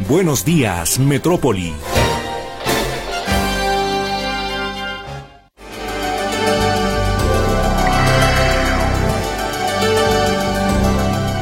Buenos días, Metrópoli.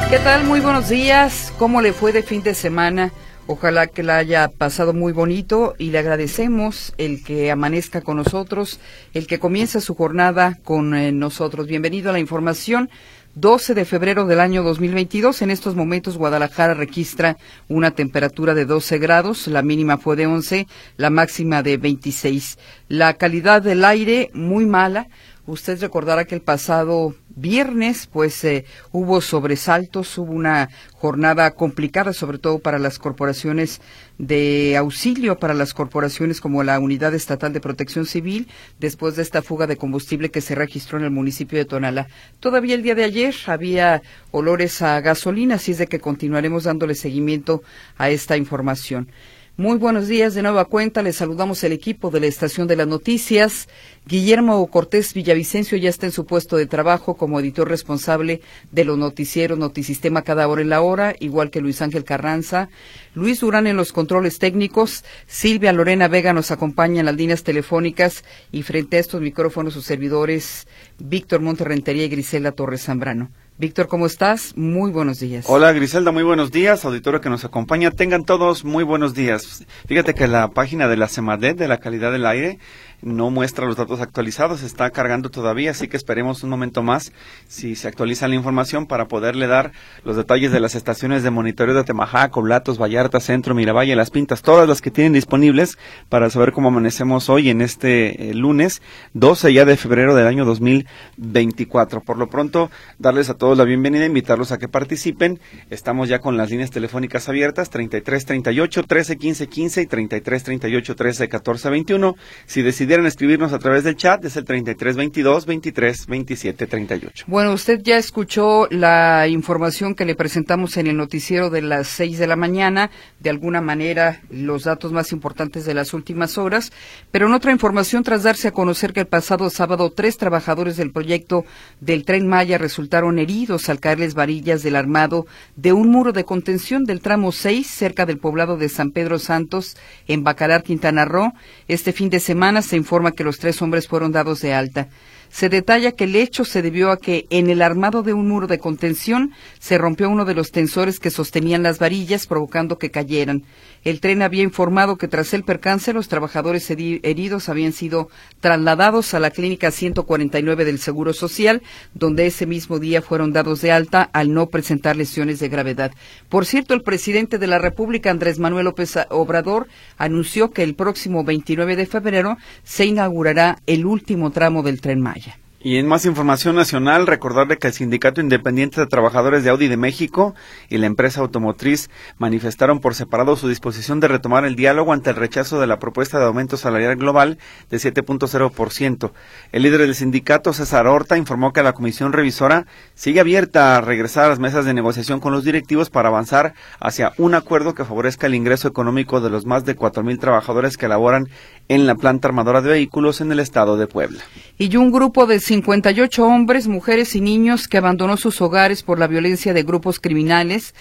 ¿Qué tal? Muy buenos días. ¿Cómo le fue de fin de semana? Ojalá que la haya pasado muy bonito y le agradecemos el que amanezca con nosotros, el que comienza su jornada con eh, nosotros. Bienvenido a la información. 12 de febrero del año 2022. En estos momentos Guadalajara registra una temperatura de 12 grados, la mínima fue de 11, la máxima de 26. La calidad del aire muy mala. Usted recordará que el pasado viernes, pues eh, hubo sobresaltos, hubo una jornada complicada, sobre todo para las corporaciones de auxilio, para las corporaciones como la Unidad Estatal de Protección Civil, después de esta fuga de combustible que se registró en el municipio de Tonala. Todavía el día de ayer había olores a gasolina, así es de que continuaremos dándole seguimiento a esta información. Muy buenos días de nueva cuenta. Les saludamos el equipo de la Estación de las Noticias. Guillermo Cortés Villavicencio ya está en su puesto de trabajo como editor responsable de los noticieros Notisistema cada hora en la hora, igual que Luis Ángel Carranza. Luis Durán en los controles técnicos. Silvia Lorena Vega nos acompaña en las líneas telefónicas y frente a estos micrófonos sus servidores Víctor Monterrentería y Grisela Torres Zambrano. Víctor, ¿cómo estás? Muy buenos días. Hola Griselda, muy buenos días. Auditorio que nos acompaña, tengan todos muy buenos días. Fíjate que la página de la CEMADET de la calidad del aire no muestra los datos actualizados, está cargando todavía, así que esperemos un momento más si se actualiza la información para poderle dar los detalles de las estaciones de monitoreo de Temajaco, Blatos, Vallarta, Centro, Miravalle, Las Pintas, todas las que tienen disponibles para saber cómo amanecemos hoy en este eh, lunes 12 ya de febrero del año 2024. Por lo pronto, darles a todos la bienvenida, invitarlos a que participen. Estamos ya con las líneas telefónicas abiertas 33 38 13 15 15 y 33 38 13 14 21. Si deciden decidieran escribirnos a través del chat, es el 33 22 23 27 38. Bueno, usted ya escuchó la información que le presentamos en el noticiero de las 6 de la mañana, de alguna manera los datos más importantes de las últimas horas, pero en otra información, tras darse a conocer que el pasado sábado tres trabajadores del proyecto del tren Maya resultaron heridos al caerles varillas del armado de un muro de contención del tramo 6 cerca del poblado de San Pedro Santos en Bacalar, Quintana Roo, este fin de semana se informa que los tres hombres fueron dados de alta. Se detalla que el hecho se debió a que en el armado de un muro de contención se rompió uno de los tensores que sostenían las varillas, provocando que cayeran. El tren había informado que tras el percance los trabajadores heridos habían sido trasladados a la clínica 149 del Seguro Social, donde ese mismo día fueron dados de alta al no presentar lesiones de gravedad. Por cierto, el presidente de la República, Andrés Manuel López Obrador, anunció que el próximo 29 de febrero se inaugurará el último tramo del tren Maya. Y en más información nacional, recordarle que el Sindicato Independiente de Trabajadores de Audi de México y la empresa automotriz manifestaron por separado su disposición de retomar el diálogo ante el rechazo de la propuesta de aumento salarial global de 7.0%. El líder del sindicato, César Horta, informó que la comisión revisora sigue abierta a regresar a las mesas de negociación con los directivos para avanzar hacia un acuerdo que favorezca el ingreso económico de los más de 4.000 trabajadores que laboran en la planta armadora de vehículos en el estado de Puebla. Y un grupo de 58 hombres, mujeres y niños que abandonó sus hogares por la violencia de grupos criminales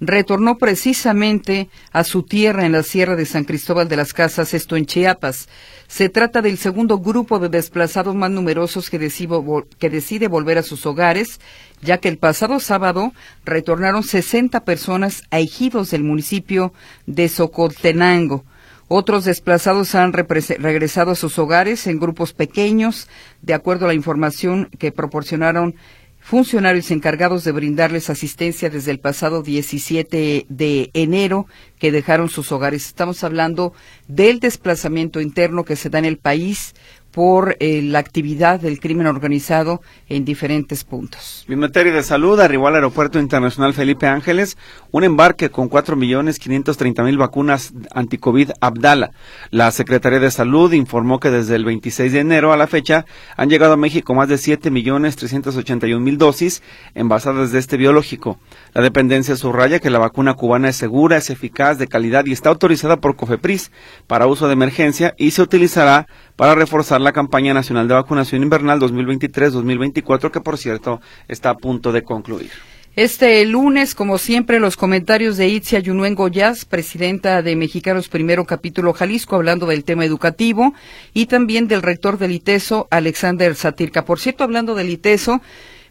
retornó precisamente a su tierra en la Sierra de San Cristóbal de las Casas, esto en Chiapas. Se trata del segundo grupo de desplazados más numerosos que, decide volver a sus hogares, ya que el pasado sábado retornaron 60 personas a ejidos del municipio de Socotenango. Otros desplazados han regresado a sus hogares en grupos pequeños, de acuerdo a la información que proporcionaron funcionarios encargados de brindarles asistencia desde el pasado 17 de enero que dejaron sus hogares. Estamos hablando del desplazamiento interno que se da en el país por eh, la actividad del crimen organizado en diferentes puntos. En materia de salud, arribó al Aeropuerto Internacional Felipe Ángeles un embarque con 4.530.000 vacunas anticovid Abdala. La Secretaría de Salud informó que desde el 26 de enero a la fecha han llegado a México más de 7.381.000 dosis envasadas de este biológico. La dependencia subraya que la vacuna cubana es segura, es eficaz, de calidad y está autorizada por COFEPRIS para uso de emergencia y se utilizará para reforzar la campaña nacional de vacunación invernal 2023-2024, que por cierto está a punto de concluir. Este lunes, como siempre, los comentarios de Itzia Yunuen Goyaz, presidenta de Mexicanos Primero Capítulo Jalisco, hablando del tema educativo, y también del rector del ITESO, Alexander Satirka. Por cierto, hablando del ITESO,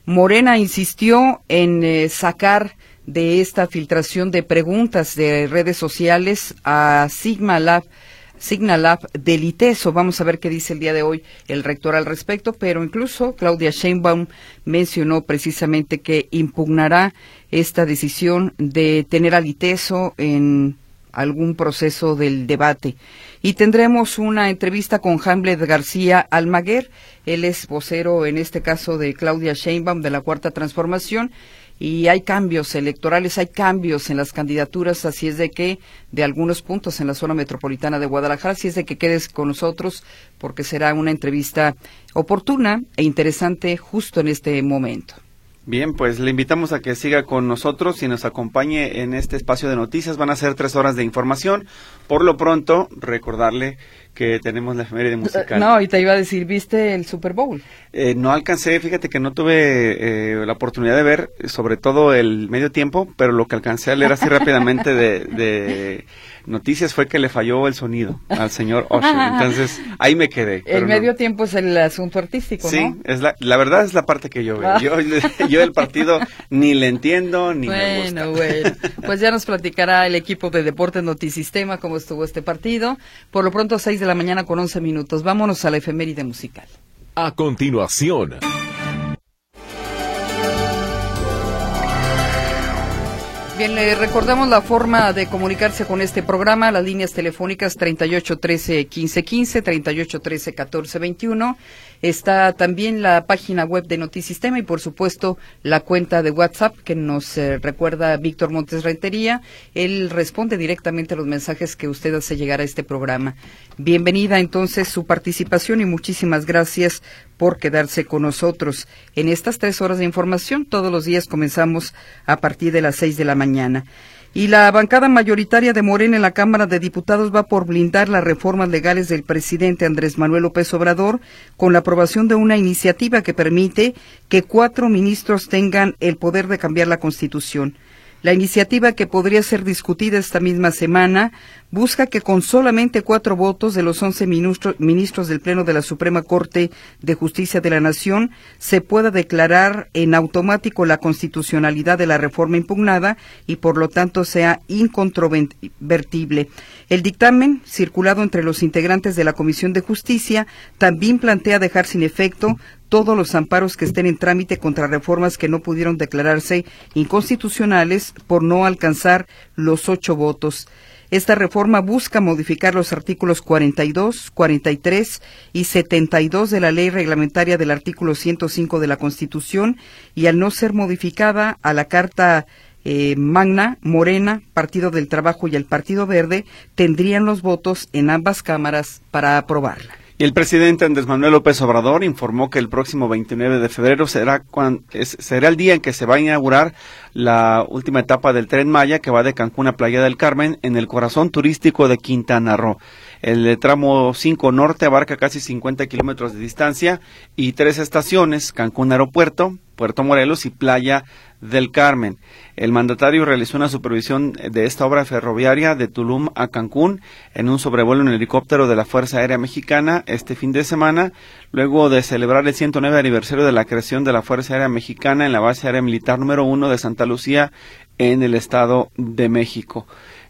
Morena insistió en eh, sacar de esta filtración de preguntas de redes sociales a Sigma Lab Signalab del ITESO. Vamos a ver qué dice el día de hoy el rector al respecto, pero incluso Claudia Sheinbaum mencionó precisamente que impugnará esta decisión de tener al ITESO en algún proceso del debate. Y tendremos una entrevista con Hamlet García Almaguer. Él es vocero, en este caso, de Claudia Sheinbaum de la Cuarta Transformación y hay cambios electorales, hay cambios en las candidaturas, así es de que de algunos puntos en la zona metropolitana de Guadalajara, así es de que quedes con nosotros porque será una entrevista oportuna e interesante justo en este momento. Bien, pues le invitamos a que siga con nosotros y nos acompañe en este espacio de noticias. Van a ser tres horas de información. Por lo pronto, recordarle que tenemos la efeméride musical. No, y te iba a decir, ¿viste el Super Bowl? Eh, no alcancé, fíjate que no tuve eh, la oportunidad de ver, sobre todo el medio tiempo, pero lo que alcancé a leer así rápidamente de, noticias fue que le falló el sonido al señor Osher. Entonces, ahí me quedé. El medio tiempo es el asunto artístico, sí, ¿no? Sí, es la, la verdad es la parte que yo veo. Yo, yo el partido ni le entiendo ni me gusta. Bueno, bueno. Pues ya nos platicará el equipo de Deportes Notisistema cómo estuvo este partido. Por lo pronto, seis de la mañana con 11 minutos. Vámonos a la efeméride musical. A continuación. Bien, le recordamos la forma de comunicarse con este programa, las líneas telefónicas 3813 1515, 3813 1421 Está también la página web de Notisistema y, por supuesto, la cuenta de WhatsApp que nos eh, recuerda Víctor Montes Rentería. Él responde directamente a los mensajes que usted hace llegar a este programa. Bienvenida entonces su participación y muchísimas gracias por quedarse con nosotros en estas tres horas de información. Todos los días comenzamos a partir de las seis de la mañana. Y la bancada mayoritaria de Morena en la Cámara de Diputados va por blindar las reformas legales del presidente Andrés Manuel López Obrador con la aprobación de una iniciativa que permite que cuatro ministros tengan el poder de cambiar la Constitución. La iniciativa que podría ser discutida esta misma semana busca que con solamente cuatro votos de los once ministros del Pleno de la Suprema Corte de Justicia de la Nación se pueda declarar en automático la constitucionalidad de la reforma impugnada y por lo tanto sea incontrovertible. El dictamen, circulado entre los integrantes de la Comisión de Justicia, también plantea dejar sin efecto todos los amparos que estén en trámite contra reformas que no pudieron declararse inconstitucionales por no alcanzar los ocho votos. Esta reforma busca modificar los artículos 42, 43 y 72 de la ley reglamentaria del artículo 105 de la Constitución y al no ser modificada a la Carta eh, Magna, Morena, Partido del Trabajo y el Partido Verde tendrían los votos en ambas cámaras para aprobarla. El presidente Andrés Manuel López Obrador informó que el próximo 29 de febrero será, será el día en que se va a inaugurar la última etapa del tren Maya que va de Cancún a Playa del Carmen en el corazón turístico de Quintana Roo. El tramo 5 norte abarca casi 50 kilómetros de distancia y tres estaciones, Cancún Aeropuerto, Puerto Morelos y Playa del Carmen. El mandatario realizó una supervisión de esta obra ferroviaria de Tulum a Cancún en un sobrevuelo en helicóptero de la Fuerza Aérea Mexicana este fin de semana, luego de celebrar el 109 aniversario de la creación de la Fuerza Aérea Mexicana en la base aérea militar número uno de Santa Lucía en el Estado de México.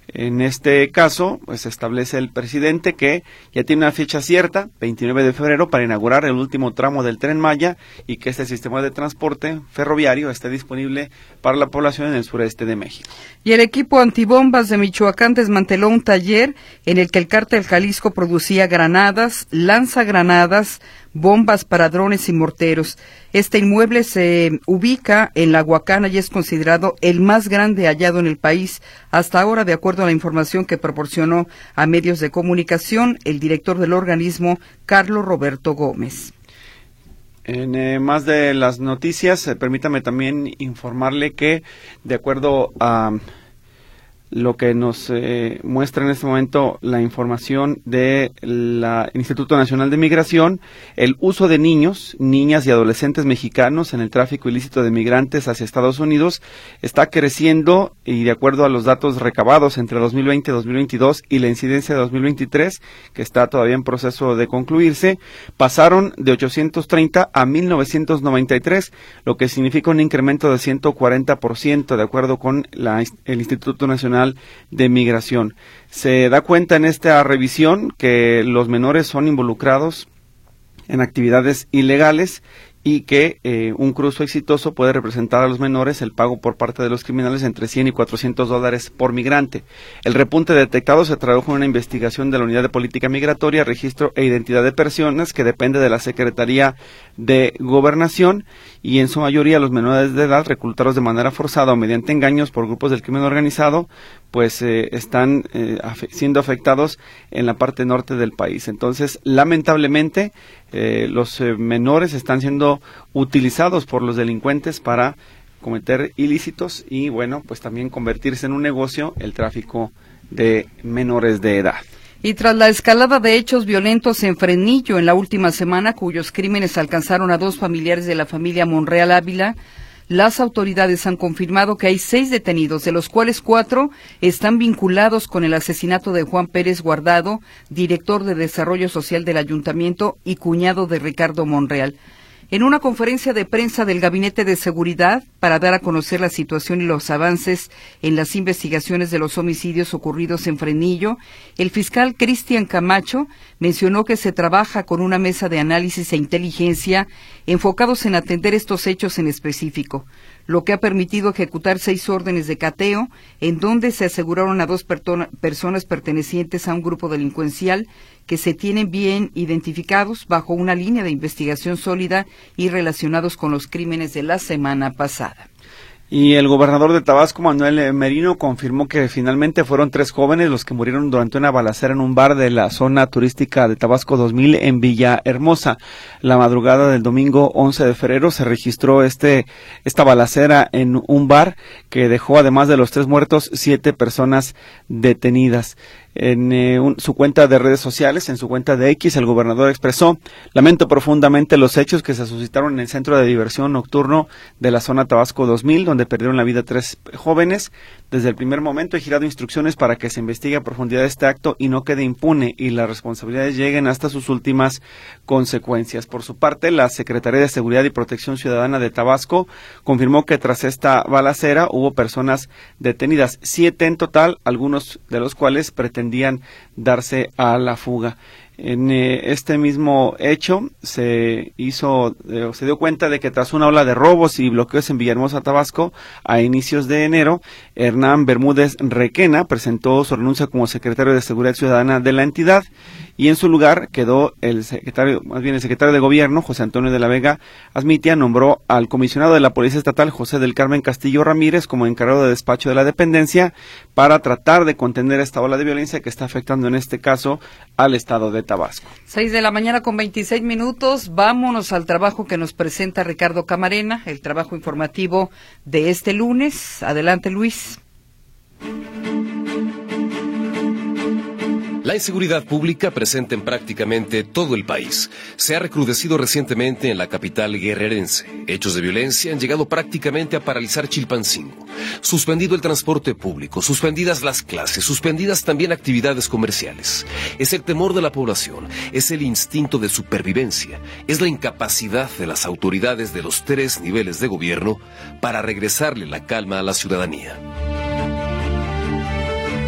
En este caso, pues establece el presidente que ya tiene una fecha cierta, 29 de febrero, para inaugurar el último tramo del tren Maya y que este sistema de transporte ferroviario esté disponible para la población en el sureste de México. Y el equipo antibombas de Michoacán desmanteló un taller en el que el cártel Jalisco producía granadas, lanzagranadas, bombas para drones y morteros. Este inmueble se ubica en la Huacana y es considerado el más grande hallado en el país hasta ahora, de acuerdo a la información que proporcionó a medios de comunicación el director del organismo, Carlos Roberto Gómez. En eh, más de las noticias, eh, permítame también informarle que, de acuerdo a lo que nos eh, muestra en este momento la información del Instituto Nacional de Migración, el uso de niños, niñas y adolescentes mexicanos en el tráfico ilícito de migrantes hacia Estados Unidos está creciendo y de acuerdo a los datos recabados entre 2020 y 2022 y la incidencia de 2023, que está todavía en proceso de concluirse, pasaron de 830 a 1993, lo que significa un incremento de 140% de acuerdo con la, el Instituto Nacional de Migración. Se da cuenta en esta revisión que los menores son involucrados en actividades ilegales y que eh, un cruzo exitoso puede representar a los menores el pago por parte de los criminales entre 100 y 400 dólares por migrante. El repunte detectado se tradujo en una investigación de la Unidad de Política Migratoria, Registro e Identidad de Personas que depende de la Secretaría de Gobernación y en su mayoría los menores de edad reclutados de manera forzada o mediante engaños por grupos del crimen organizado pues eh, están eh, siendo afectados en la parte norte del país. Entonces, lamentablemente, eh, los menores están siendo utilizados por los delincuentes para cometer ilícitos y, bueno, pues también convertirse en un negocio el tráfico de menores de edad. Y tras la escalada de hechos violentos en Frenillo en la última semana, cuyos crímenes alcanzaron a dos familiares de la familia Monreal Ávila, las autoridades han confirmado que hay seis detenidos, de los cuales cuatro están vinculados con el asesinato de Juan Pérez Guardado, director de Desarrollo Social del Ayuntamiento y cuñado de Ricardo Monreal. En una conferencia de prensa del Gabinete de Seguridad para dar a conocer la situación y los avances en las investigaciones de los homicidios ocurridos en Frenillo, el fiscal Cristian Camacho mencionó que se trabaja con una mesa de análisis e inteligencia enfocados en atender estos hechos en específico lo que ha permitido ejecutar seis órdenes de cateo, en donde se aseguraron a dos personas pertenecientes a un grupo delincuencial que se tienen bien identificados bajo una línea de investigación sólida y relacionados con los crímenes de la semana pasada. Y el gobernador de Tabasco, Manuel Merino, confirmó que finalmente fueron tres jóvenes los que murieron durante una balacera en un bar de la zona turística de Tabasco 2000 en Villahermosa. La madrugada del domingo 11 de febrero se registró este, esta balacera en un bar que dejó, además de los tres muertos, siete personas detenidas. En eh, su cuenta de redes sociales, en su cuenta de X, el gobernador expresó, lamento profundamente los hechos que se suscitaron en el centro de diversión nocturno de la zona Tabasco 2000, donde perdieron la vida tres jóvenes. Desde el primer momento he girado instrucciones para que se investigue a profundidad este acto y no quede impune y las responsabilidades lleguen hasta sus últimas consecuencias. Por su parte, la Secretaría de Seguridad y Protección Ciudadana de Tabasco confirmó que tras esta balacera hubo personas detenidas, siete en total, algunos de los cuales pretendían darse a la fuga. En eh, este mismo hecho se hizo, eh, se dio cuenta de que tras una ola de robos y bloqueos en Villahermosa, Tabasco, a inicios de enero, Hernán Bermúdez Requena presentó su renuncia como secretario de Seguridad Ciudadana de la entidad y en su lugar quedó el secretario, más bien el secretario de Gobierno, José Antonio de la Vega Asmitia, nombró al comisionado de la Policía Estatal, José del Carmen Castillo Ramírez, como encargado de despacho de la dependencia para tratar de contener esta ola de violencia que está afectando en este caso al estado de Tabasco. Seis de la mañana con 26 minutos, vámonos al trabajo que nos presenta Ricardo Camarena, el trabajo informativo de este lunes. Adelante, Luis. La inseguridad pública presente en prácticamente todo el país se ha recrudecido recientemente en la capital guerrerense. Hechos de violencia han llegado prácticamente a paralizar Chilpancingo. Suspendido el transporte público, suspendidas las clases, suspendidas también actividades comerciales. Es el temor de la población, es el instinto de supervivencia, es la incapacidad de las autoridades de los tres niveles de gobierno para regresarle la calma a la ciudadanía.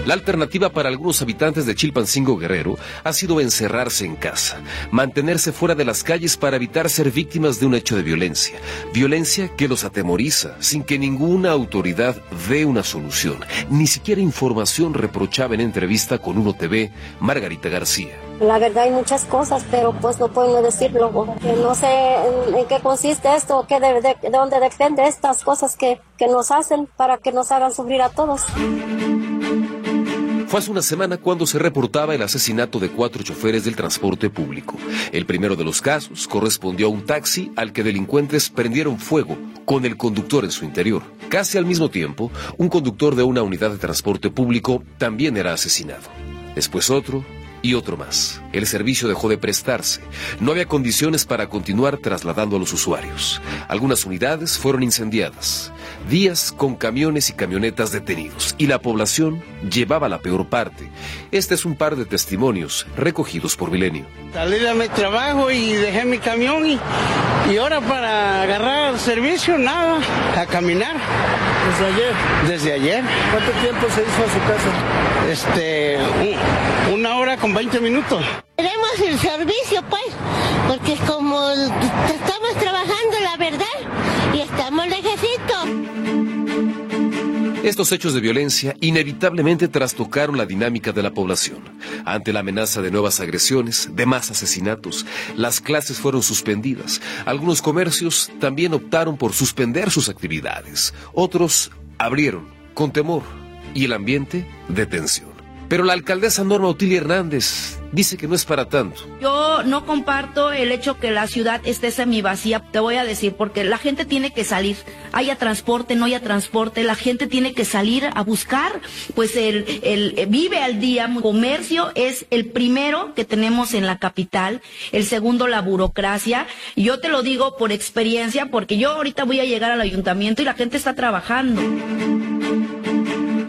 La alternativa para algunos habitantes de Chilpancingo Guerrero ha sido encerrarse en casa, mantenerse fuera de las calles para evitar ser víctimas de un hecho de violencia, violencia que los atemoriza sin que ninguna autoridad dé una solución, ni siquiera información reprochaba en entrevista con Uno TV Margarita García. La verdad hay muchas cosas, pero pues no puedo decirlo. No sé en, qué consiste esto, qué de, de, dónde depende estas cosas que, que nos hacen para que nos hagan sufrir a todos. Fue hace una semana cuando se reportaba el asesinato de cuatro choferes del transporte público. El primero de los casos correspondió a un taxi al que delincuentes prendieron fuego con el conductor en su interior. Casi al mismo tiempo, un conductor de una unidad de transporte público también era asesinado. Después otro, y otro más. El servicio dejó de prestarse. No había condiciones para continuar trasladando a los usuarios. Algunas unidades fueron incendiadas. Días con camiones y camionetas detenidos. Y la población llevaba la peor parte. Este es un par de testimonios recogidos por Milenio. Salí de mi trabajo y dejé mi camión y, y ahora para agarrar servicio, nada, a caminar. ¿Desde ayer? Desde ayer. ¿Cuánto tiempo se hizo a su casa? Este, una hora con 20 minutos. Queremos el servicio, pues, porque como estamos Estos hechos de violencia inevitablemente trastocaron la dinámica de la población. Ante la amenaza de nuevas agresiones, de más asesinatos, las clases fueron suspendidas. Algunos comercios también optaron por suspender sus actividades. Otros abrieron, con temor, y el ambiente de tensión. Pero la alcaldesa Norma Otilia Hernández dice que no es para tanto. Yo no comparto el hecho que la ciudad esté semivacía, te voy a decir, porque la gente tiene que salir, haya transporte, no haya transporte, la gente tiene que salir a buscar, pues el, el vive al día, comercio es el primero que tenemos en la capital, el segundo la burocracia, yo te lo digo por experiencia, porque yo ahorita voy a llegar al ayuntamiento y la gente está trabajando.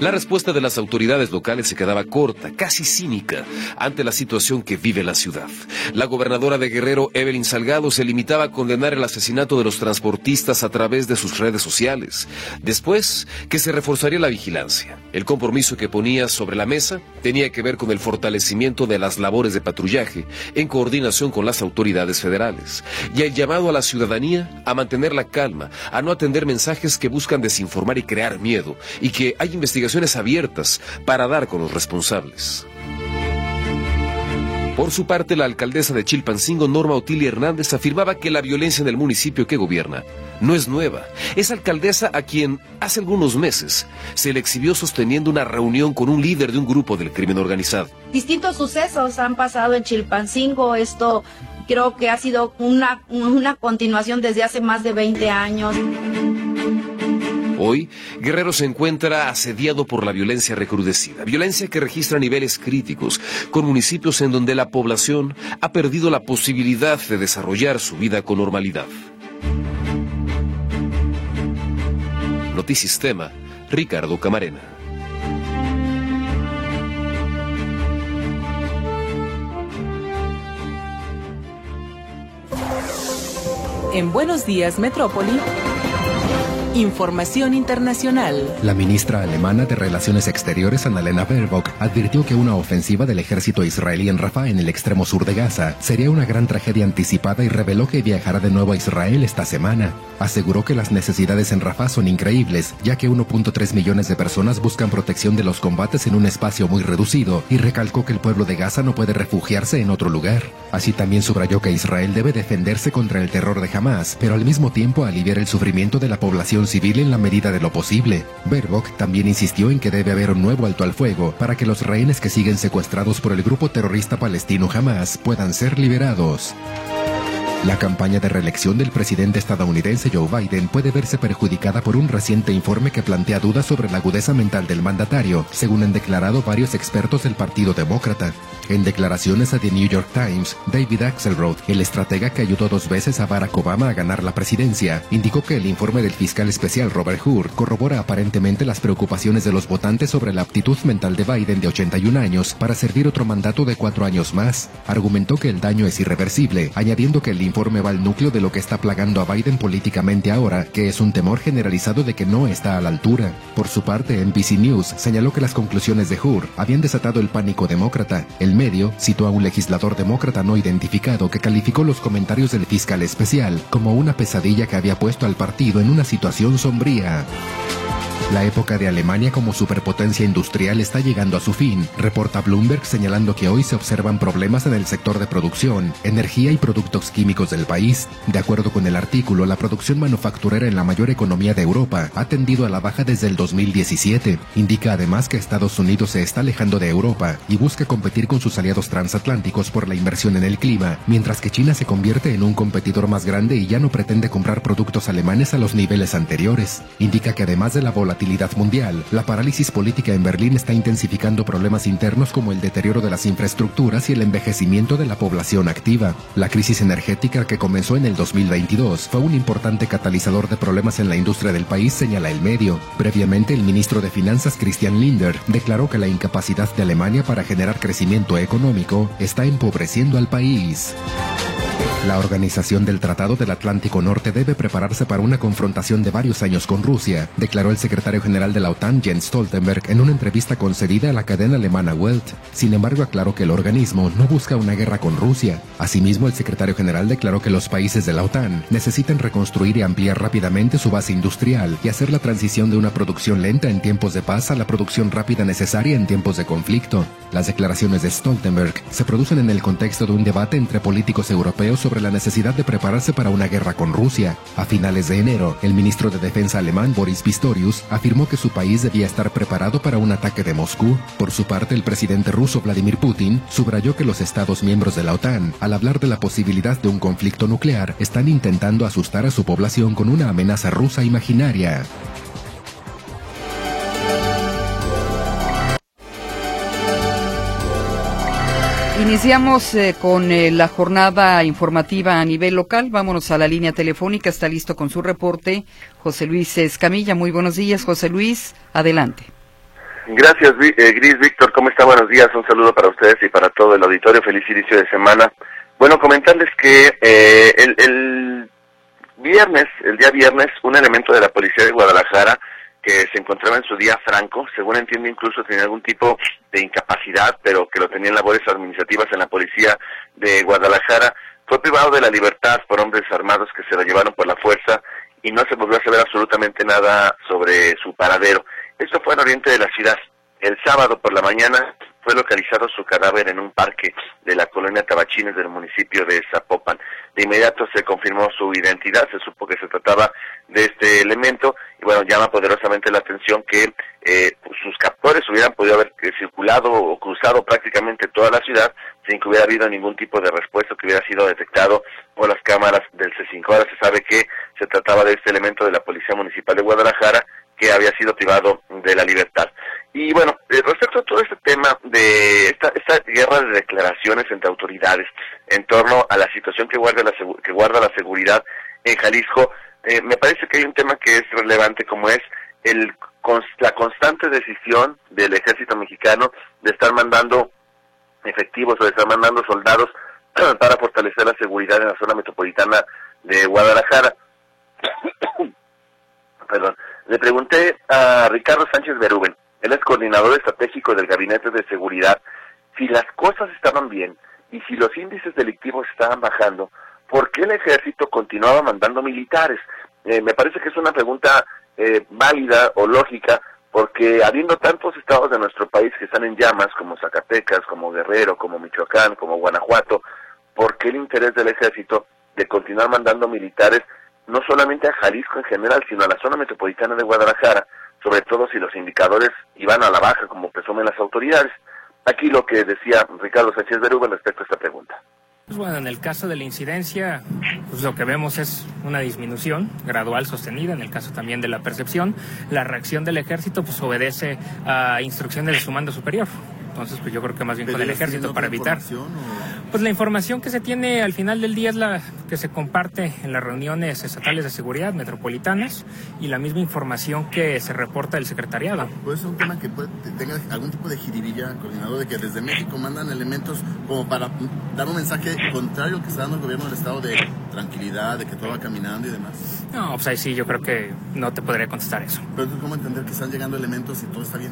La respuesta de las autoridades locales se quedaba corta, casi cínica, ante la situación que vive la ciudad. La gobernadora de Guerrero, Evelyn Salgado, se limitaba a condenar el asesinato de los transportistas a través de sus redes sociales. Después, que se reforzaría la vigilancia. El compromiso que ponía sobre la mesa tenía que ver con el fortalecimiento de las labores de patrullaje en coordinación con las autoridades federales y el llamado a la ciudadanía a mantener la calma, a no atender mensajes que buscan desinformar y crear miedo y que hay investigaciones abiertas para dar con los responsables. Por su parte, la alcaldesa de Chilpancingo, Norma Otilia Hernández, afirmaba que la violencia en el municipio que gobierna no es nueva. Es alcaldesa a quien hace algunos meses se le exhibió sosteniendo una reunión con un líder de un grupo del crimen organizado. Distintos sucesos han pasado en Chilpancingo. Esto creo que ha sido una, una continuación desde hace más de 20 años. Hoy, Guerrero se encuentra asediado por la violencia recrudecida, violencia que registra niveles críticos, con municipios en donde la población ha perdido la posibilidad de desarrollar su vida con normalidad. Notisistema, Ricardo Camarena. En Buenos Días, Metrópoli. Información internacional. La ministra alemana de Relaciones Exteriores, Annalena Baerbock, advirtió que una ofensiva del ejército israelí en Rafah, en el extremo sur de Gaza, sería una gran tragedia anticipada y reveló que viajará de nuevo a Israel esta semana. Aseguró que las necesidades en Rafah son increíbles, ya que 1.3 millones de personas buscan protección de los combates en un espacio muy reducido, y recalcó que el pueblo de Gaza no puede refugiarse en otro lugar. Así también subrayó que Israel debe defenderse contra el terror de Hamas, pero al mismo tiempo aliviar el sufrimiento de la población civil en la medida de lo posible. Baerbock también insistió en que debe haber un nuevo alto al fuego para que los rehenes que siguen secuestrados por el grupo terrorista palestino Hamas puedan ser liberados. La campaña de reelección del presidente estadounidense Joe Biden puede verse perjudicada por un reciente informe que plantea dudas sobre la agudeza mental del mandatario, según han declarado varios expertos del Partido Demócrata. En declaraciones a The New York Times, David Axelrod, el estratega que ayudó dos veces a Barack Obama a ganar la presidencia, indicó que el informe del fiscal especial Robert Hur corrobora aparentemente las preocupaciones de los votantes sobre la aptitud mental de Biden de 81 años para servir otro mandato de cuatro años más. Argumentó que el daño es irreversible, añadiendo que el informe va al núcleo de lo que está plagando a Biden políticamente ahora, que es un temor generalizado de que no está a la altura. Por su parte, NBC News señaló que las conclusiones de Hur habían desatado el pánico demócrata. El medio citó a un legislador demócrata no identificado que calificó los comentarios del fiscal especial como una pesadilla que había puesto al partido en una situación sombría. La época de Alemania como superpotencia industrial está llegando a su fin, reporta Bloomberg señalando que hoy se observan problemas en el sector de producción, energía y productos químicos del país. De acuerdo con el artículo, la producción manufacturera en la mayor economía de Europa ha tendido a la baja desde el 2017. Indica además que Estados Unidos se está alejando de Europa y busca competir con sus aliados transatlánticos por la inversión en el clima, mientras que China se convierte en un competidor más grande y ya no pretende comprar productos alemanes a los niveles anteriores. Indica que además de la volatilidad mundial, la parálisis política en Berlín está intensificando problemas internos como el deterioro de las infraestructuras y el envejecimiento de la población activa. La crisis energética que comenzó en el 2022 fue un importante catalizador de problemas en la industria del país, señala el medio. Previamente, el ministro de Finanzas Christian Linder declaró que la incapacidad de Alemania para generar crecimiento económico está empobreciendo al país. La organización del Tratado del Atlántico Norte debe prepararse para una confrontación de varios años con Rusia, declaró el secretario general de la OTAN Jens Stoltenberg en una entrevista concedida a la cadena alemana Welt. Sin embargo, aclaró que el organismo no busca una guerra con Rusia. Asimismo, el secretario general declaró que los países de la OTAN necesitan reconstruir y ampliar rápidamente su base industrial y hacer la transición de una producción lenta en tiempos de paz a la producción rápida necesaria en tiempos de conflicto. Las declaraciones de Stoltenberg se producen en el contexto de un debate entre políticos europeos sobre la necesidad de prepararse para una guerra con Rusia. A finales de enero, el ministro de Defensa alemán Boris Pistorius afirmó que su país debía estar preparado para un ataque de Moscú. Por su parte, el presidente ruso Vladimir Putin subrayó que los Estados miembros de la OTAN, al hablar de la posibilidad de un conflicto nuclear, están intentando asustar a su población con una amenaza rusa imaginaria. Iniciamos eh, con eh, la jornada informativa a nivel local. Vámonos a la línea telefónica. Está listo con su reporte José Luis Escamilla. Muy buenos días, José Luis. Adelante. Gracias, eh, Gris Víctor. ¿Cómo está? Buenos días. Un saludo para ustedes y para todo el auditorio. Feliz inicio de semana. Bueno, comentarles que el, el viernes, el día viernes, un elemento de la policía de Guadalajara que se encontraba en su día franco, según entiendo incluso tenía algún tipo de incapacidad, pero que lo tenía en labores administrativas en la policía de Guadalajara, fue privado de la libertad por hombres armados que se lo llevaron por la fuerza y no se volvió a saber absolutamente nada sobre su paradero. Esto fue en oriente de la ciudad. El sábado por la mañana fue localizado su cadáver en un parque de la colonia Tabachines del municipio de Zapopan. De inmediato se confirmó su identidad, se supo que se trataba de este elemento y bueno, llama poderosamente la atención que eh, sus captores hubieran podido haber eh, circulado o cruzado prácticamente toda la ciudad sin que hubiera habido ningún tipo de respuesta que hubiera sido detectado por las cámaras del C5. Ahora se sabe que se trataba de este elemento de la Policía Municipal de Guadalajara que había sido privado de la libertad. Y bueno, eh, respecto a todo este tema de esta, esta guerra de declaraciones entre autoridades en torno a la situación que guarda la, que guarda la seguridad en Jalisco, eh, me parece que hay un tema que es relevante como es el, la constante decisión del ejército mexicano de estar mandando efectivos o de estar mandando soldados para fortalecer la seguridad en la zona metropolitana de Guadalajara. Perdón. Le pregunté a Ricardo Sánchez Berúben, él es coordinador estratégico del Gabinete de Seguridad, si las cosas estaban bien y si los índices delictivos estaban bajando, ¿por qué el ejército continuaba mandando militares? Eh, me parece que es una pregunta eh, válida o lógica, porque habiendo tantos estados de nuestro país que están en llamas, como Zacatecas, como Guerrero, como Michoacán, como Guanajuato, ¿por qué el interés del ejército de continuar mandando militares no solamente a Jalisco en general, sino a la zona metropolitana de Guadalajara, sobre todo si los indicadores iban a la baja, como presumen las autoridades. Aquí lo que decía Ricardo Sánchez Berúben respecto a esta pregunta. Pues bueno, en el caso de la incidencia, pues lo que vemos es una disminución gradual sostenida, en el caso también de la percepción. La reacción del ejército pues obedece a instrucciones de su mando superior. Entonces, pues yo creo que más bien con el ejército para evitar. Pues la información que se tiene al final del día es la que se comparte en las reuniones estatales de seguridad metropolitanas y la misma información que se reporta del secretariado. Puede ser un tema que puede, tenga algún tipo de jiribilla, coordinador, de que desde México mandan elementos como para dar un mensaje contrario que está dando el gobierno del Estado de tranquilidad, de que todo va caminando y demás. No, pues ahí sí, yo creo que no te podría contestar eso. Pero ¿cómo entender que están llegando elementos y todo está bien?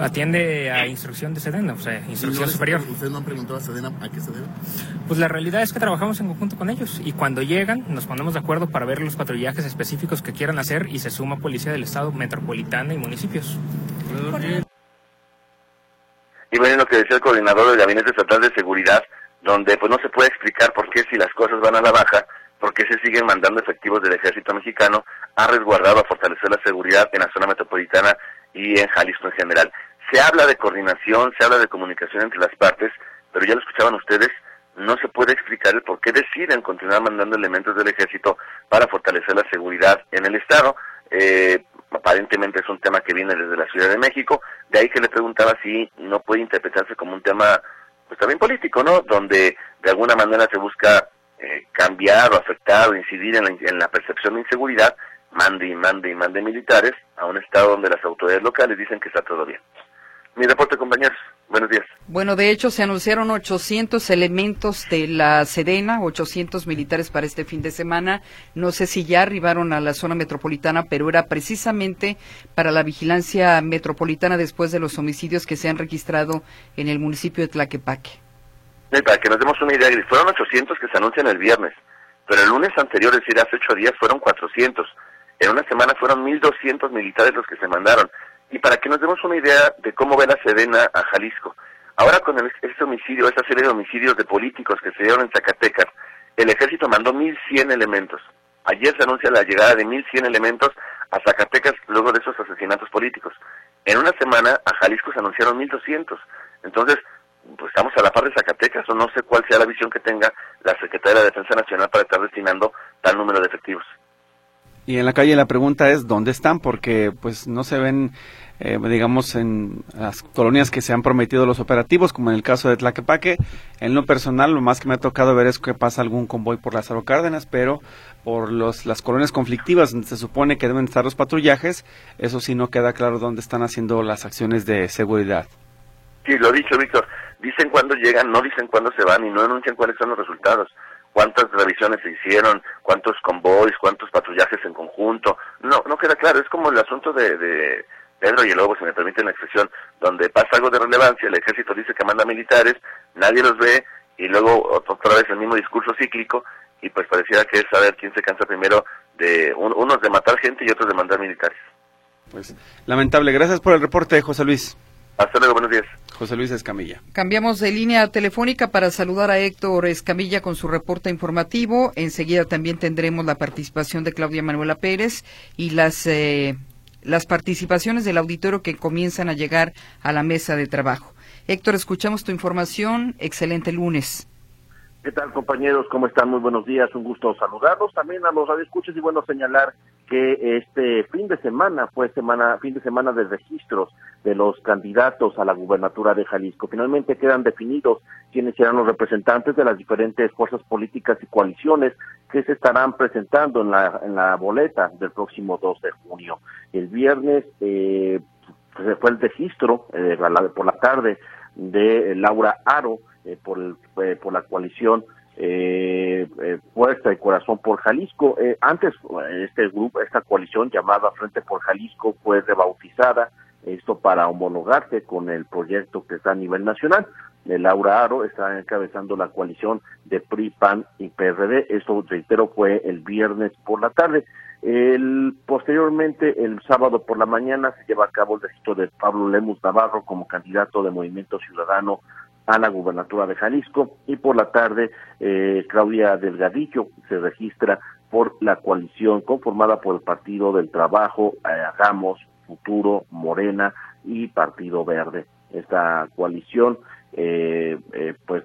Atiende a instrucción de Sedena, o sea, instrucción superior. ¿Ustedes no han preguntado a Sedena a qué se debe? Pues la realidad es que trabajamos en conjunto con ellos y cuando llegan nos ponemos de acuerdo para ver los patrullajes específicos que quieran hacer y se suma Policía del Estado Metropolitana y municipios. Y bueno, lo que decía el coordinador del Gabinete Estatal de Seguridad, donde pues no se puede explicar por qué si las cosas van a la baja, por qué se siguen mandando efectivos del ejército mexicano a resguardar o a fortalecer la seguridad en la zona metropolitana y en Jalisco en general. Se habla de coordinación, se habla de comunicación entre las partes, pero ya lo escuchaban ustedes, no se puede explicar el por qué deciden continuar mandando elementos del ejército para fortalecer la seguridad en el Estado. Eh, aparentemente es un tema que viene desde la Ciudad de México, de ahí que le preguntaba si no puede interpretarse como un tema pues también político, ¿no? Donde de alguna manera se busca eh, cambiar o afectar o incidir en la, en la percepción de inseguridad, mande y mande y mande militares a un estado donde las autoridades locales dicen que está todo bien. Mi reporte, compañeros. Buenos días. Bueno, de hecho, se anunciaron 800 elementos de la Sedena, 800 militares para este fin de semana. No sé si ya arribaron a la zona metropolitana, pero era precisamente para la vigilancia metropolitana después de los homicidios que se han registrado en el municipio de Tlaquepaque. para que nos demos una idea, fueron 800 que se anuncian el viernes, pero el lunes anterior, es decir, hace ocho días, fueron 400. En una semana fueron 1.200 militares los que se mandaron y para que nos demos una idea de cómo ve la Sedena a Jalisco. Ahora con este homicidio, esta serie de homicidios de políticos que se dieron en Zacatecas, el ejército mandó 1.100 elementos. Ayer se anuncia la llegada de 1.100 elementos a Zacatecas luego de esos asesinatos políticos. En una semana a Jalisco se anunciaron 1.200. Entonces, pues estamos a la par de Zacatecas o no sé cuál sea la visión que tenga la Secretaría de Defensa Nacional para estar destinando tal número de efectivos. Y en la calle la pregunta es dónde están, porque pues no se ven, eh, digamos, en las colonias que se han prometido los operativos, como en el caso de Tlaquepaque. En lo personal, lo más que me ha tocado ver es que pasa algún convoy por Lázaro Cárdenas, pero por los, las colonias conflictivas donde se supone que deben estar los patrullajes, eso sí no queda claro dónde están haciendo las acciones de seguridad. Sí, lo dicho, Víctor. Dicen cuándo llegan, no dicen cuándo se van y no anuncian cuáles son los resultados cuántas revisiones se hicieron, cuántos convoys, cuántos patrullajes en conjunto. No, no queda claro. Es como el asunto de, de Pedro y el Lobo, si me permiten la expresión, donde pasa algo de relevancia, el ejército dice que manda militares, nadie los ve y luego otra vez el mismo discurso cíclico y pues pareciera que es saber quién se cansa primero de unos de matar gente y otros de mandar militares. Pues lamentable. Gracias por el reporte, José Luis. Hasta luego, buenos días. José Luis Escamilla. Cambiamos de línea telefónica para saludar a Héctor Escamilla con su reporte informativo. Enseguida también tendremos la participación de Claudia Manuela Pérez y las, eh, las participaciones del auditorio que comienzan a llegar a la mesa de trabajo. Héctor, escuchamos tu información. Excelente lunes. ¿Qué tal, compañeros? ¿Cómo están? Muy buenos días. Un gusto saludarlos. También a los radioescuchas y bueno señalar que este fin de semana fue semana fin de semana de registros de los candidatos a la gubernatura de Jalisco. Finalmente quedan definidos quiénes serán los representantes de las diferentes fuerzas políticas y coaliciones que se estarán presentando en la en la boleta del próximo 2 de junio. El viernes eh, fue el registro eh, por la tarde de Laura Aro eh, por, eh, por la coalición eh, eh, Fuerza y Corazón por Jalisco. Eh, antes, este grupo, esta coalición llamada Frente por Jalisco fue rebautizada, esto para homologarse con el proyecto que está a nivel nacional. Laura Aro está encabezando la coalición de PRI, PAN y PRD. Esto, reitero, fue el viernes por la tarde. El, posteriormente, el sábado por la mañana, se lleva a cabo el registro de Pablo Lemus Navarro como candidato de Movimiento Ciudadano a la gubernatura de Jalisco y por la tarde eh, Claudia Delgadillo se registra por la coalición conformada por el Partido del Trabajo, eh, Futuro, Morena y Partido Verde. Esta coalición, eh, eh, pues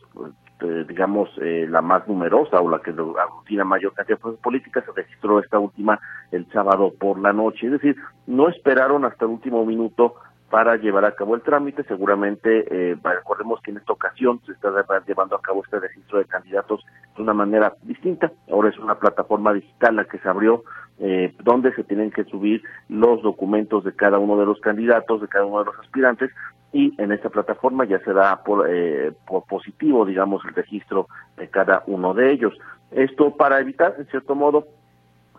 digamos la más numerosa o la que aglutina mayor cantidad de fuerzas políticas se registró esta última el sábado por la noche. Es decir, no esperaron hasta el último minuto para llevar a cabo el trámite. Seguramente, eh, recordemos que en esta ocasión se está llevando a cabo este registro de candidatos de una manera distinta. Ahora es una plataforma digital la que se abrió, eh, donde se tienen que subir los documentos de cada uno de los candidatos, de cada uno de los aspirantes, y en esta plataforma ya se da por, eh, por positivo, digamos, el registro de cada uno de ellos. Esto para evitar, en cierto modo,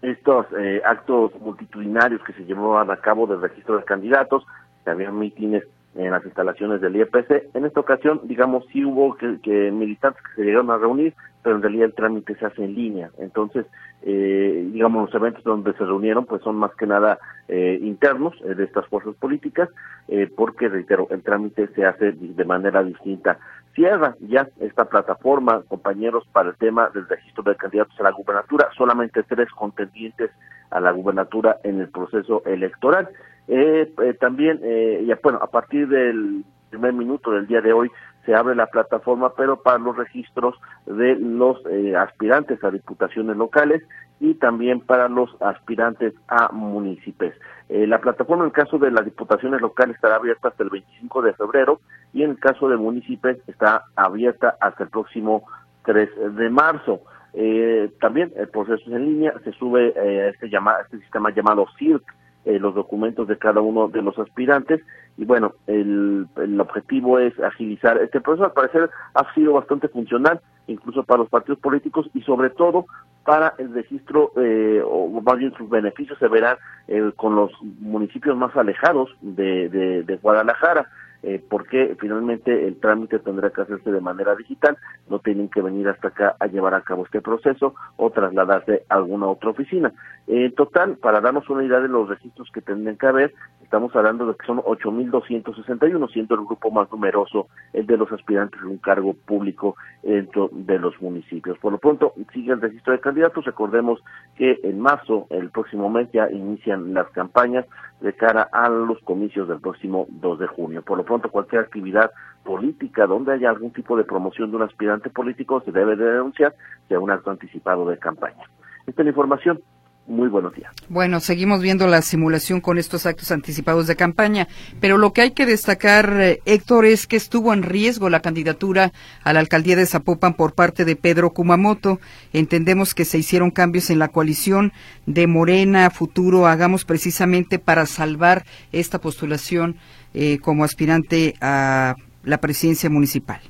estos eh, actos multitudinarios que se llevaban a cabo del registro de candidatos, que había mítines en las instalaciones del IEPC. En esta ocasión, digamos, sí hubo que, militantes que se llegaron a reunir, pero en realidad el trámite se hace en línea. Entonces, eh, digamos, los eventos donde se reunieron, pues son más que nada eh, internos eh, de estas fuerzas políticas, eh, porque, reitero, el trámite se hace de manera distinta. Cierra ya esta plataforma, compañeros, para el tema del registro de candidatos a la gubernatura, solamente tres contendientes a la gubernatura en el proceso electoral. Eh, eh, también, eh, ya, bueno, a partir del primer minuto del día de hoy se abre la plataforma, pero para los registros de los eh, aspirantes a diputaciones locales y también para los aspirantes a municipios. Eh, la plataforma en el caso de las diputaciones locales estará abierta hasta el 25 de febrero y en el caso de municipios está abierta hasta el próximo 3 de marzo. Eh, también el proceso es en línea, se sube eh, este, llama, este sistema llamado CIRC, eh, los documentos de cada uno de los aspirantes y bueno, el, el objetivo es agilizar este proceso. Al parecer ha sido bastante funcional, incluso para los partidos políticos y sobre todo para el registro, eh, o más bien sus beneficios se verán eh, con los municipios más alejados de, de, de Guadalajara eh, porque finalmente el trámite tendrá que hacerse de manera digital, no tienen que venir hasta acá a llevar a cabo este proceso o trasladarse a alguna otra oficina. En total, para darnos una idea de los registros que tendrían que haber, estamos hablando de que son 8.261, siendo el grupo más numeroso el de los aspirantes a un cargo público dentro de los municipios. Por lo pronto, sigue el registro de candidatos. Recordemos que en marzo, el próximo mes, ya inician las campañas de cara a los comicios del próximo 2 de junio. Por lo cualquier actividad política donde haya algún tipo de promoción de un aspirante político se debe de denunciar sea un acto anticipado de campaña. Esta es la información. Muy buenos días. Bueno, seguimos viendo la simulación con estos actos anticipados de campaña, pero lo que hay que destacar, eh, Héctor, es que estuvo en riesgo la candidatura a la alcaldía de Zapopan por parte de Pedro Kumamoto. Entendemos que se hicieron cambios en la coalición de Morena Futuro, hagamos precisamente para salvar esta postulación eh, como aspirante a la presidencia municipal.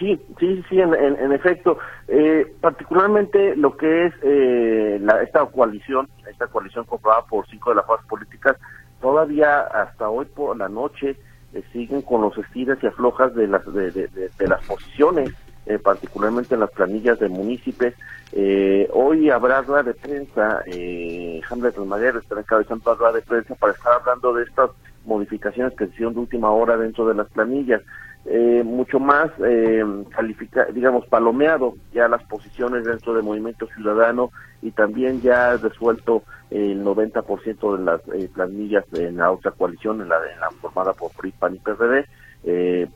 Sí, sí, sí, en, efecto. Eh, particularmente lo que es eh, la, esta coalición, esta coalición comprada por cinco de las fuerzas políticas, todavía hasta hoy por la noche eh, siguen con los estires y aflojas de las de las posiciones, eh, particularmente en las planillas de municipios. Eh, hoy habrá rueda de prensa, eh, Hamlet Almaguer estará encabezando la rueda de prensa para estar hablando de estas modificaciones que se hicieron de última hora dentro de las planillas eh, mucho más eh, califica, digamos, palomeado ya las posiciones dentro del Movimiento Ciudadano y también ya resuelto el 90% de las eh, planillas en la otra coalición, en la, en la formada por PRI, y PRD. Eh,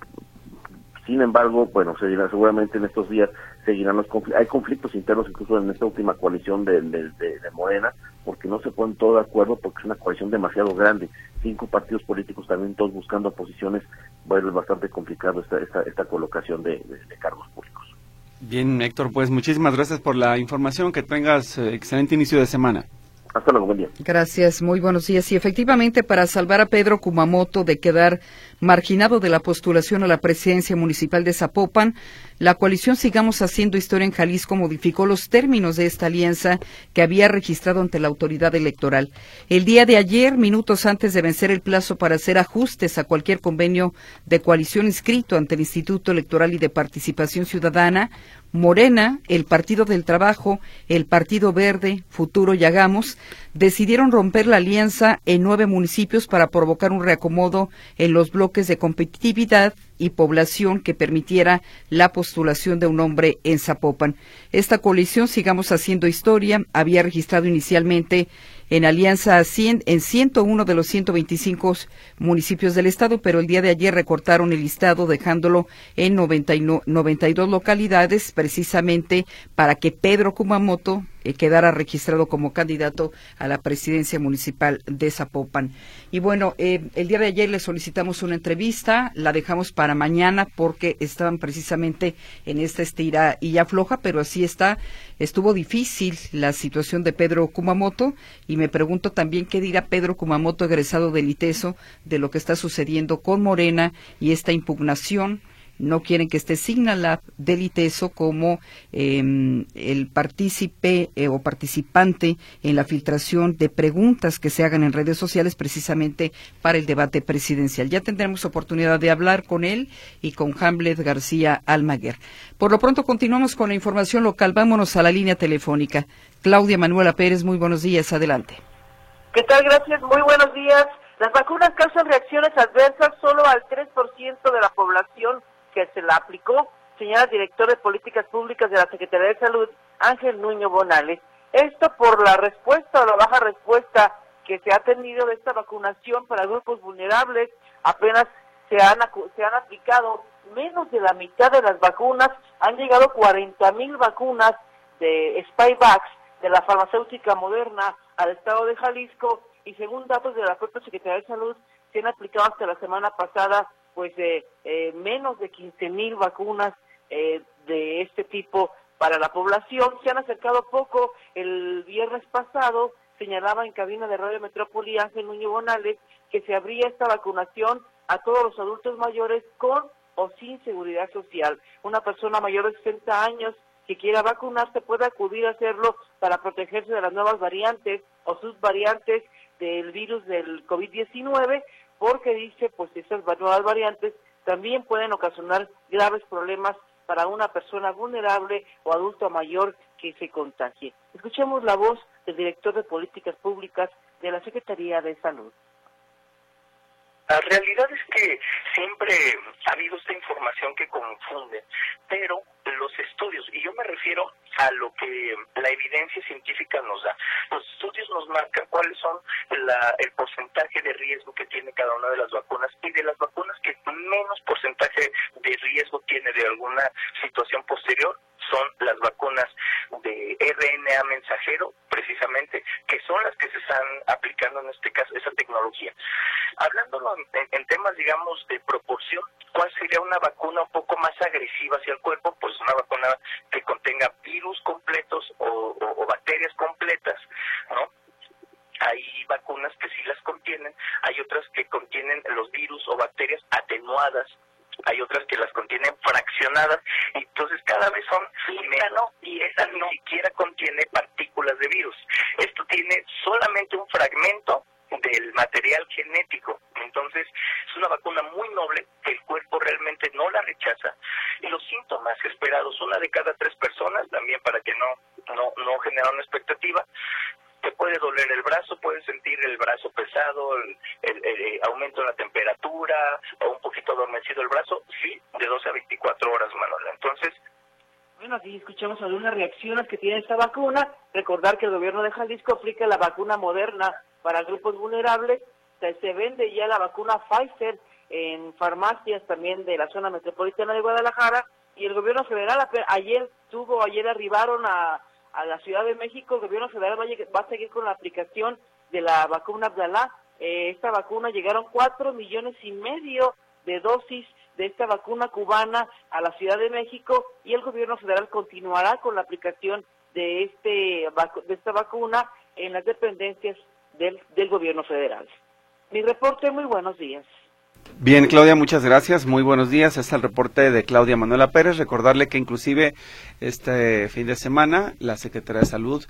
sin embargo, bueno, seguirá, seguramente en estos días seguirán los conflictos. Hay conflictos internos incluso en esta última coalición de, de, Morena, porque no se ponen todos de acuerdo, porque es una coalición demasiado grande. Cinco partidos políticos también todos buscando posiciones, bueno, es bastante complicado esta, esta, esta colocación de, de, cargos públicos. Bien, Héctor, pues muchísimas gracias por la información. Que tengas eh, excelente inicio de semana. Gracias, muy buenos días. Y efectivamente, para salvar a Pedro Kumamoto de quedar marginado de la postulación a la presidencia municipal de Zapopan, la coalición Sigamos Haciendo Historia en Jalisco modificó los términos de esta alianza que había registrado ante la autoridad electoral. El día de ayer, minutos antes de vencer el plazo para hacer ajustes a cualquier convenio de coalición inscrito ante el Instituto Electoral y de Participación Ciudadana, Morena, el Partido del Trabajo, el Partido Verde, Futuro y Hagamos decidieron romper la alianza en nueve municipios para provocar un reacomodo en los bloques de competitividad y población que permitiera la postulación de un hombre en Zapopan. Esta coalición, sigamos haciendo historia, había registrado inicialmente en alianza en 101 de los 125 municipios del estado, pero el día de ayer recortaron el listado dejándolo en 90 92 localidades precisamente para que Pedro Kumamoto eh, quedara registrado como candidato a la presidencia municipal de Zapopan. Y bueno, eh, el día de ayer le solicitamos una entrevista, la dejamos para mañana porque estaban precisamente en esta estira y ya floja, pero así está. Estuvo difícil la situación de Pedro Kumamoto y me pregunto también qué dirá Pedro Kumamoto, egresado del ITESO, de lo que está sucediendo con Morena y esta impugnación no quieren que esté Signalab del ITESO como em, el partícipe eh, o participante en la filtración de preguntas que se hagan en redes sociales precisamente para el debate presidencial. Ya tendremos oportunidad de hablar con él y con Hamlet García Almaguer. Por lo pronto continuamos con la información local. Vámonos a la línea telefónica. Claudia Manuela Pérez, muy buenos días. Adelante. ¿Qué tal? Gracias. Muy buenos días. Las vacunas causan reacciones adversas solo al 3% de la población que se la aplicó, señala el director de Políticas Públicas de la Secretaría de Salud, Ángel Nuño Bonales. Esto por la respuesta o la baja respuesta que se ha tenido de esta vacunación para grupos vulnerables. Apenas se han, se han aplicado menos de la mitad de las vacunas. Han llegado 40 mil vacunas de Spyvax de la farmacéutica moderna al estado de Jalisco y según datos de la propia Secretaría de Salud se han aplicado hasta la semana pasada pues eh, menos de 15 mil vacunas eh, de este tipo para la población. Se han acercado poco. El viernes pasado señalaba en cabina de Radio Metrópoli Ángel Núñez Bonales que se abría esta vacunación a todos los adultos mayores con o sin seguridad social. Una persona mayor de 60 años que quiera vacunarse puede acudir a hacerlo para protegerse de las nuevas variantes o subvariantes del virus del COVID-19 porque dice pues esas nuevas variantes también pueden ocasionar graves problemas para una persona vulnerable o adulto mayor que se contagie. Escuchemos la voz del director de Políticas Públicas de la Secretaría de Salud. La realidad es que siempre ha habido esta información que confunde, pero los estudios, y yo me refiero a lo que la evidencia científica nos da. Los estudios nos marcan cuáles son el porcentaje de riesgo que tiene cada una de las vacunas y de las vacunas que menos porcentaje de riesgo tiene de alguna situación posterior son las vacunas de RNA mensajero, precisamente, que son las que se están aplicando en este caso, esa tecnología. Hablándolo en, temas, digamos, de proporción, ¿cuál sería una vacuna un poco más agresiva hacia el cuerpo? Pues una vacuna que contenga virus completos o, o bacterias completas, ¿no? hay vacunas que sí las contienen, hay otras que contienen los virus o bacterias atenuadas hay otras que las contienen fraccionadas, entonces cada vez son menos y esta ni siquiera contiene partículas de virus. Esto tiene solamente un fragmento del material genético. Entonces, es una vacuna muy noble, que el cuerpo realmente no la rechaza. Y los síntomas esperados, una de cada tres personas, también para que no, no, no genera una expectativa, te puede doler el brazo, puedes sentir el brazo pesado, el, eh, aumento en la temperatura o un poquito adormecido el brazo, sí, de 12 a 24 horas, Manuel. Entonces... Bueno, aquí escuchamos algunas reacciones que tiene esta vacuna. Recordar que el gobierno de Jalisco aplica la vacuna moderna para grupos vulnerables. Se vende ya la vacuna Pfizer en farmacias también de la zona metropolitana de Guadalajara y el gobierno federal ayer tuvo, ayer arribaron a a la Ciudad de México, el gobierno federal va a, seguir con la aplicación de la vacuna Abdalá. Eh, esta vacuna llegaron cuatro millones y medio de dosis de esta vacuna cubana a la Ciudad de México y el gobierno federal continuará con la aplicación de este de esta vacuna en las dependencias del, del gobierno federal. Mi reporte, muy buenos días. Bien, Claudia, muchas gracias. Muy buenos días. Es el reporte de Claudia Manuela Pérez. Recordarle que inclusive este fin de semana la Secretaría de Salud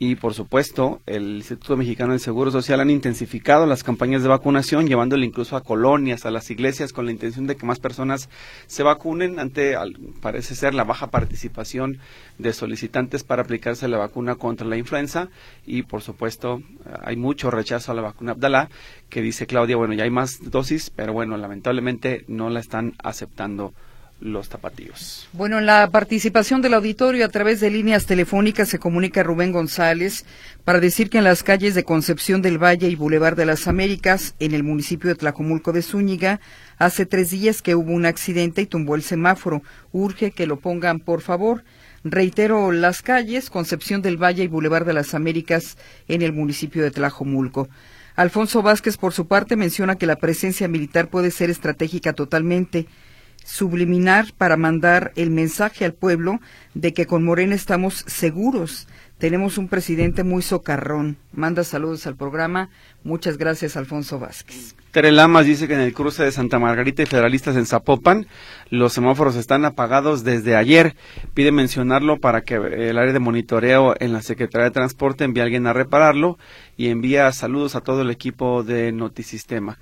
y, por supuesto, el Instituto Mexicano del Seguro Social han intensificado las campañas de vacunación, llevándole incluso a colonias, a las iglesias, con la intención de que más personas se vacunen ante, parece ser, la baja participación de solicitantes para aplicarse la vacuna contra la influenza. Y, por supuesto, hay mucho rechazo a la vacuna Abdalá, que dice Claudia, bueno, ya hay más dosis, pero bueno, lamentablemente no la están aceptando los tapatíos. Bueno, en la participación del auditorio a través de líneas telefónicas se comunica Rubén González para decir que en las calles de Concepción del Valle y Boulevard de las Américas, en el municipio de Tlacomulco de Zúñiga, hace tres días que hubo un accidente y tumbó el semáforo. Urge que lo pongan, por favor. Reitero las calles, Concepción del Valle y Boulevard de las Américas en el municipio de Tlajomulco. Alfonso Vázquez, por su parte, menciona que la presencia militar puede ser estratégica totalmente, subliminar para mandar el mensaje al pueblo de que con Morena estamos seguros. Tenemos un presidente muy socarrón. Manda saludos al programa. Muchas gracias, Alfonso Vázquez. Tere Lamas dice que en el cruce de Santa Margarita y Federalistas en Zapopan los semáforos están apagados desde ayer. Pide mencionarlo para que el área de monitoreo en la Secretaría de Transporte envíe a alguien a repararlo y envía saludos a todo el equipo de Notisistema.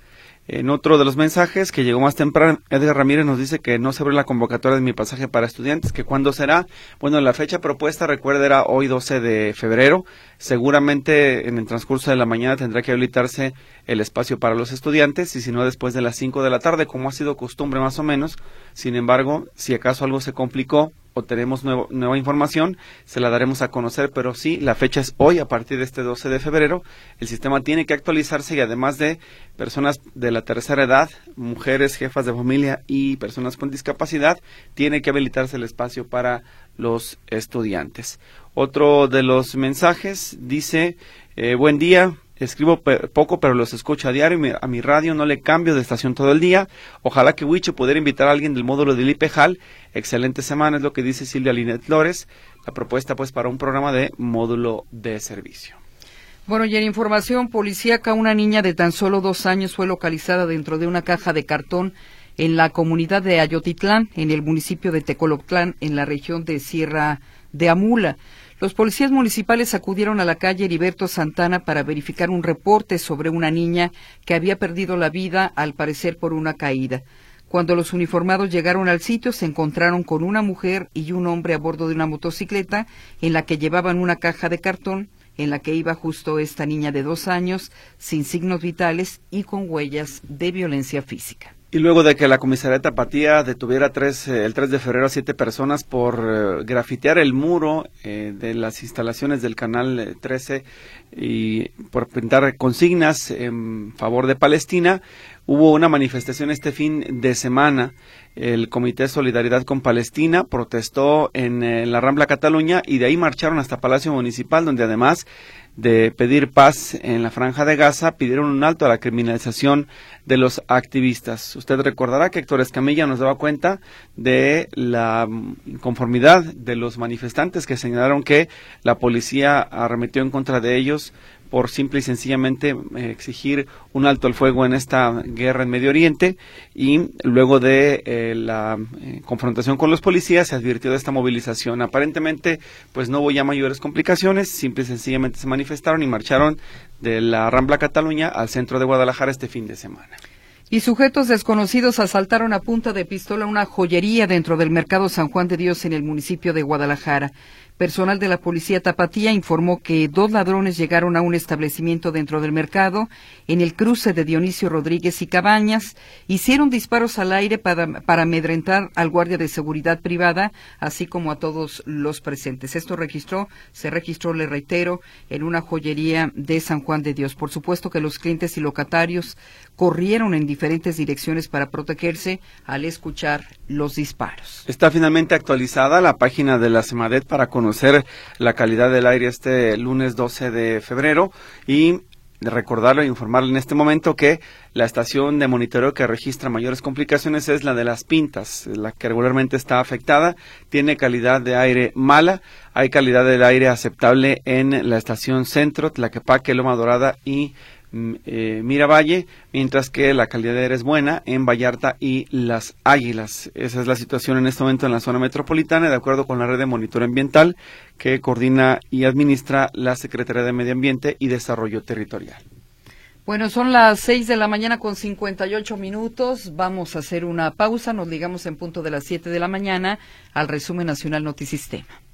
En otro de los mensajes que llegó más temprano, Edgar Ramírez nos dice que no se abre la convocatoria de mi pasaje para estudiantes, que cuándo será. Bueno, la fecha propuesta, recuerda, era hoy 12 de febrero. Seguramente en el transcurso de la mañana tendrá que habilitarse el espacio para los estudiantes y si no después de las 5 de la tarde, como ha sido costumbre más o menos. Sin embargo, si acaso algo se complicó, o tenemos nueva información, se la daremos a conocer, pero sí, la fecha es hoy, a partir de este 12 de febrero. El sistema tiene que actualizarse y además de personas de la tercera edad, mujeres, jefas de familia y personas con discapacidad, tiene que habilitarse el espacio para los estudiantes. Otro de los mensajes dice, eh, buen día, Escribo poco, pero los escucho a diario. A mi radio no le cambio de estación todo el día. Ojalá que Wicho pudiera invitar a alguien del módulo de Lipejal. Excelente semana, es lo que dice Silvia Linet Flores. La propuesta, pues, para un programa de módulo de servicio. Bueno, y en información policíaca, una niña de tan solo dos años fue localizada dentro de una caja de cartón en la comunidad de Ayotitlán, en el municipio de Tecoloctlán, en la región de Sierra de Amula. Los policías municipales acudieron a la calle Heriberto Santana para verificar un reporte sobre una niña que había perdido la vida, al parecer por una caída. Cuando los uniformados llegaron al sitio, se encontraron con una mujer y un hombre a bordo de una motocicleta en la que llevaban una caja de cartón en la que iba justo esta niña de dos años, sin signos vitales y con huellas de violencia física. Y luego de que la comisaría de Tapatía detuviera tres, eh, el 3 de febrero a siete personas por eh, grafitear el muro eh, de las instalaciones del Canal 13 y por pintar consignas en favor de Palestina, hubo una manifestación este fin de semana. El Comité Solidaridad con Palestina protestó en la Rambla Cataluña y de ahí marcharon hasta Palacio Municipal, donde además de pedir paz en la franja de Gaza, pidieron un alto a la criminalización de los activistas. Usted recordará que Héctor Escamilla nos daba cuenta de la inconformidad de los manifestantes que señalaron que la policía arremetió en contra de ellos por simple y sencillamente eh, exigir un alto al fuego en esta guerra en Medio Oriente y luego de eh, la eh, confrontación con los policías se advirtió de esta movilización. Aparentemente, pues no hubo ya mayores complicaciones, simple y sencillamente se manifestaron y marcharon de la Rambla Cataluña al centro de Guadalajara este fin de semana. Y sujetos desconocidos asaltaron a punta de pistola una joyería dentro del mercado San Juan de Dios en el municipio de Guadalajara. Personal de la policía Tapatía informó que dos ladrones llegaron a un establecimiento dentro del mercado, en el cruce de Dionisio Rodríguez y Cabañas, hicieron disparos al aire para, amedrentar al guardia de seguridad privada, así como a todos los presentes. Esto registró, se registró, le reitero, en una joyería de San Juan de Dios. Por supuesto que los clientes y locatarios corrieron en diferentes direcciones para protegerse al escuchar los disparos. Está finalmente actualizada la página de la SEMADET para conocer la calidad del aire este lunes 12 de febrero y recordarlo e informarle en este momento que la estación de monitoreo que registra mayores complicaciones es la de las pintas, la que regularmente está afectada, tiene calidad de aire mala, hay calidad del aire aceptable en la estación Centro, Tlaquepaque, Loma Dorada y eh, Miravalle, mientras que la calidad de aire es buena en Vallarta y Las Águilas. Esa es la situación en este momento en la zona metropolitana, de acuerdo con la red de monitoreo ambiental que coordina y administra la Secretaría de Medio Ambiente y Desarrollo Territorial. Bueno, son las seis de la mañana con 58 minutos. Vamos a hacer una pausa. Nos ligamos en punto de las siete de la mañana al resumen nacional Notisistema.